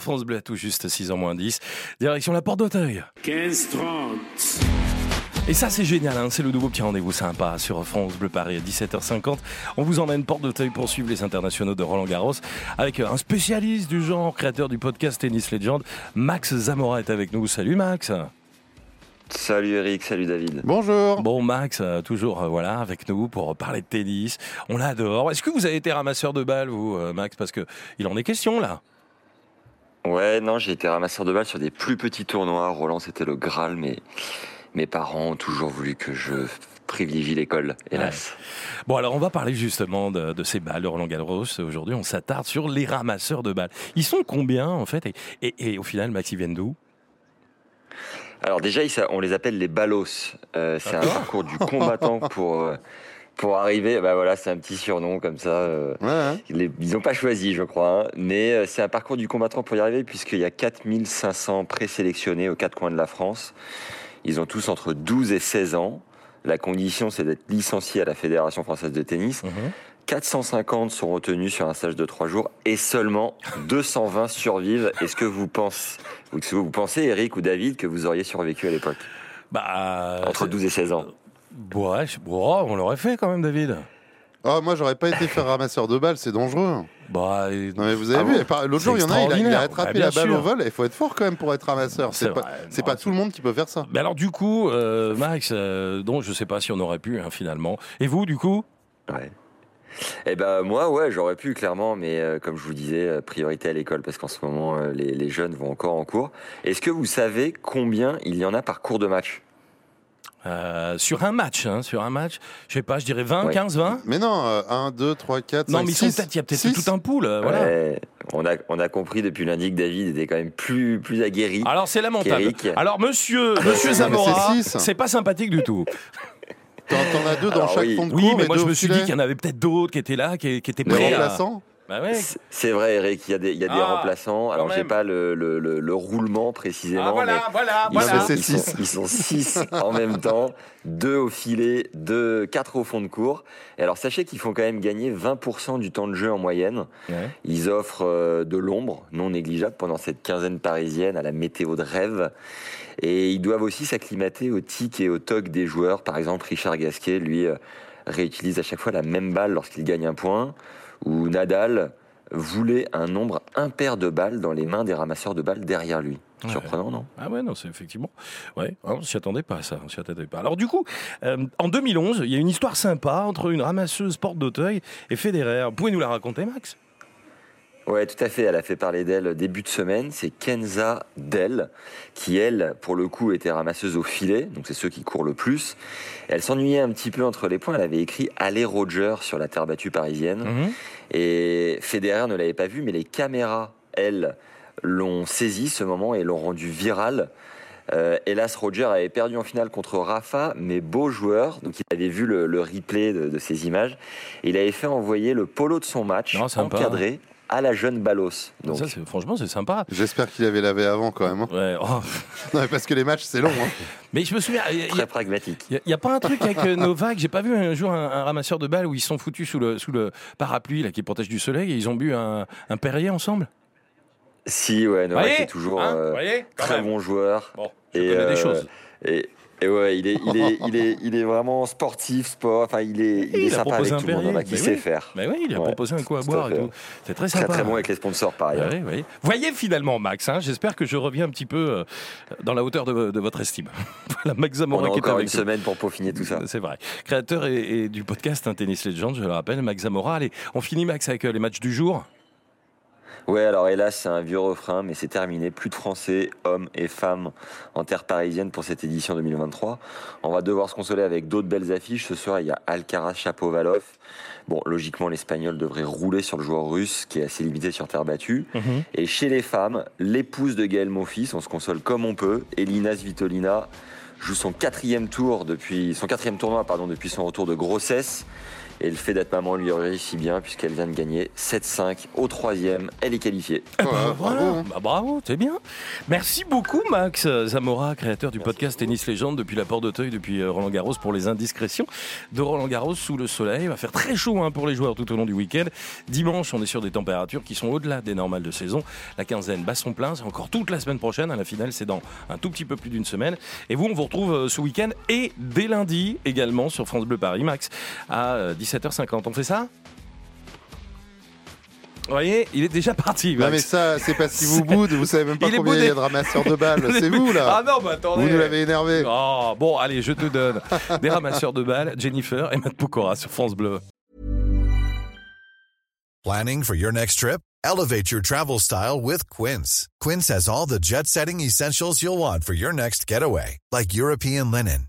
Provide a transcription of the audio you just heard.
France Bleu à tout juste 6h moins 10. Direction la porte d'Auteuil. 15-30. Et ça, c'est génial, hein c'est le nouveau petit rendez-vous sympa sur France Bleu Paris à 17h50. On vous emmène porte d'Auteuil pour suivre les internationaux de Roland Garros avec un spécialiste du genre, créateur du podcast Tennis Legend, Max Zamora est avec nous. Salut Max Salut Eric, salut David. Bonjour. Bon Max, euh, toujours euh, voilà avec nous pour parler de tennis. On l'adore. Est-ce que vous avez été ramasseur de balles, vous, euh, Max? Parce que il en est question là. Ouais, non, j'ai été ramasseur de balles sur des plus petits tournois. Roland, c'était le Graal, mais mes parents ont toujours voulu que je privilégie l'école, hélas. Bon, alors on va parler justement de, de ces balles de Roland Garros. Aujourd'hui, on s'attarde sur les ramasseurs de balles. Ils sont combien en fait? Et, et- et au final, Max, ils viennent d'où? Alors déjà, on les appelle les ballos. Euh, c'est un D'accord. parcours du combattant pour euh, pour arriver. Bah voilà, c'est un petit surnom comme ça. euh, Ouais, hein. les- ils n'ont pas choisi, je crois, hein. mais euh, c'est un parcours du combattant pour y arriver puisqu'il y a 4500 présélectionnés aux quatre coins de la France. Ils ont tous entre 12 et 16 ans. La condition, c'est d'être licencié à la Fédération française de tennis. 450 sont retenus sur un stage de 3 jours et seulement 220 survivent. Est-ce que vous pensez, est-ce que vous pensez, Eric ou David, que vous auriez survécu à l'époque? Bah Entre c'est- 12 et 16 ans. Ouais, je- on l'aurait fait quand même, David. Ah, moi, j'aurais pas été faire ramasseur de balles, c'est dangereux. Bah, et- Non, mais vous avez Ah vu, bon par- l'autre jour, il y en a, il a, il a extraordinaire. attrapé Bah, bien la balle sûr. au vol. Il faut être fort quand même pour être ramasseur. C'est C'est pas, vrai. c'est Non, pas c'est- tout le monde qui peut faire ça. Mais alors du coup, euh, Max, euh, donc je sais pas si on aurait pu hein, finalement. Et vous, du coup? Ouais. Eh ben moi, ouais, j'aurais pu clairement, mais euh, comme je vous disais, euh, priorité à l'école parce qu'en ce moment, euh, les, les jeunes vont encore en cours. Est-ce que vous savez combien il y en a par cours de match? Euh, Sur un match, hein, sur un match, je sais pas, je dirais 20, Ouais. 15, 20 Mais non, euh, 1, 2, 3, 4, 5, Non, mais ils sont 6. peut-être, il y a peut-être tout un pool, euh, voilà. Ouais, on a on a compris depuis lundi que David était quand même plus plus aguerri. Alors c'est lamentable. Alors monsieur, monsieur Zamora, c'est pas sympathique du tout. T'en t'en as deux dans Alors chaque oui. fond de Oui, mais moi je me suis dit qu'il y en avait peut-être d'autres qui étaient là, qui, qui étaient Les prêts. à- remplaçants Bah ouais. C'est- vrai, Eric, il y a des, il y a des Ah, remplaçants. Alors, j'ai pas le, le, le, le roulement précisément. Ah voilà, voilà, ils, voilà. sont, ils, sont, six. ils sont six en même temps, deux au filet, deux, quatre au fond de cours. Et alors, sachez qu'ils font quand même gagner 20% du temps de jeu en moyenne. Ouais. Ils offrent euh, de l'ombre non négligeable pendant cette quinzaine parisienne à la météo de rêve. Et ils doivent aussi s'acclimater au tic et au toc des joueurs. Par exemple, Richard Gasquet, lui, euh, réutilise à chaque fois la même balle lorsqu'il gagne un point. Ou Nadal voulait un nombre impair de balles dans les mains des ramasseurs de balles derrière lui. Ouais. Surprenant, non? Ah ouais, non, c'est effectivement. Ouais, on s'y attendait pas, ça. On s'y attendait pas. Alors, du coup, euh, en 2011, il y a une histoire sympa entre une ramasseuse porte d'Auteuil et Federer. Vous pouvez nous la raconter, Max? Ouais, tout à fait. Elle a fait parler d'elle début de semaine. C'est Kenza Dell, qui elle, pour le coup, était ramasseuse au filet. Donc c'est ceux qui courent le plus. Elle s'ennuyait un petit peu entre les points. Elle avait écrit Allez Roger sur la terre battue parisienne. Mhm. Et Federer ne l'avait pas vu, mais les caméras, elles, l'ont saisi ce moment et l'ont rendu viral. Euh, hélas, Roger avait perdu en finale contre Rafa, mais beau joueur. Donc il avait vu le, le replay de, de ces images. Et il avait fait envoyer le polo de son match Non, sympa. encadré à la jeune Ballos. Donc Ça, franchement, c'est sympa. J'espère qu'il avait lavé avant quand même. hein. Ouais, oh. Non, mais parce que les matchs, c'est long. hein. Mais je me souviens, il y a- très pragmatique. Il n'y a, pas un truc avec euh, Novak J'ai pas vu un jour un, un ramasseur de balles où ils se sont foutus sous le, sous le parapluie là, qui protège du soleil et ils ont bu un, un Perrier ensemble? Si, ouais, Voyez est toujours Hein euh, Voyez très même. bon joueur. Bon, je Et, connais euh, des choses. Et, et ouais, il est, il est, il est, il est vraiment sportif, sport. Enfin, il est, il est il a sympa avec proposé un tout le monde. Perrier. Novak, il Mais sait oui. faire. Mais oui, il a Ouais, proposé un coup à boire et tout. C'est très Très sympa. très bon avec les sponsors par ailleurs. Ouais, ouais. Voyez finalement, Max, hein, j'espère que je reviens un petit peu euh, dans la hauteur de, de votre estime. voilà, Max On Zamora a qui est encore avec une nous. semaine pour peaufiner tout ça. C'est vrai. Créateur et, et du podcast un Tennis Legend, je le rappelle, Max Zamora. Allez, on finit, Max, avec les matchs du jour. Ouais, alors hélas, c'est un vieux refrain, mais c'est terminé. Plus de Français, hommes et femmes en terre parisienne pour cette édition 2023. On va devoir se consoler avec d'autres belles affiches. Ce soir, il y a Alcaraz Chapovalov. Bon, logiquement, l'Espagnol devrait rouler sur le joueur russe, qui est assez limité sur terre battue. Et chez les femmes, l'épouse de Gaël Monfils, on se console comme on peut. Elina Svitolina joue son quatrième tour depuis son quatrième tournoi pardon depuis son retour de grossesse. Et le fait d'être maman lui réussit bien puisqu'elle vient de gagner 7-5 au troisième. Elle est qualifiée. Eh ben, Ouais, voilà. bravo, hein. Bah, bravo, c'est bien. Merci beaucoup Max Zamora, créateur du podcast Tennis Légende depuis la Porte d'Auteuil, depuis euh, Roland Garros pour les indiscrétions de Roland Garros sous le soleil. Il va faire très chaud hein, pour les joueurs tout au long du week-end. Dimanche, on est sur des températures qui sont au-delà des normales de saison. La quinzaine bat son plein, c'est encore toute la semaine prochaine. À la finale, c'est dans un tout petit peu plus d'une semaine. Et vous, on vous retrouve euh, ce week-end et dès lundi également sur France Bleu Paris Max à euh, 17h50. On fait ça? Vous voyez, il est déjà parti. Non Max. mais ça, c'est parce qu'il vous boude, vous savez même pas Il combien il y a boudé. de ramasseurs de balles. C'est vous Ah là non, bah attendez. Vous nous l'avez énervé. Oh, bon, allez, je te donne des ramasseurs de balles, Jennifer et Matt Pokora sur France Bleu. Planning for your next trip? Elevate your travel style with Quince. Quince has all the jet setting essentials you'll want for your next getaway, like European linen,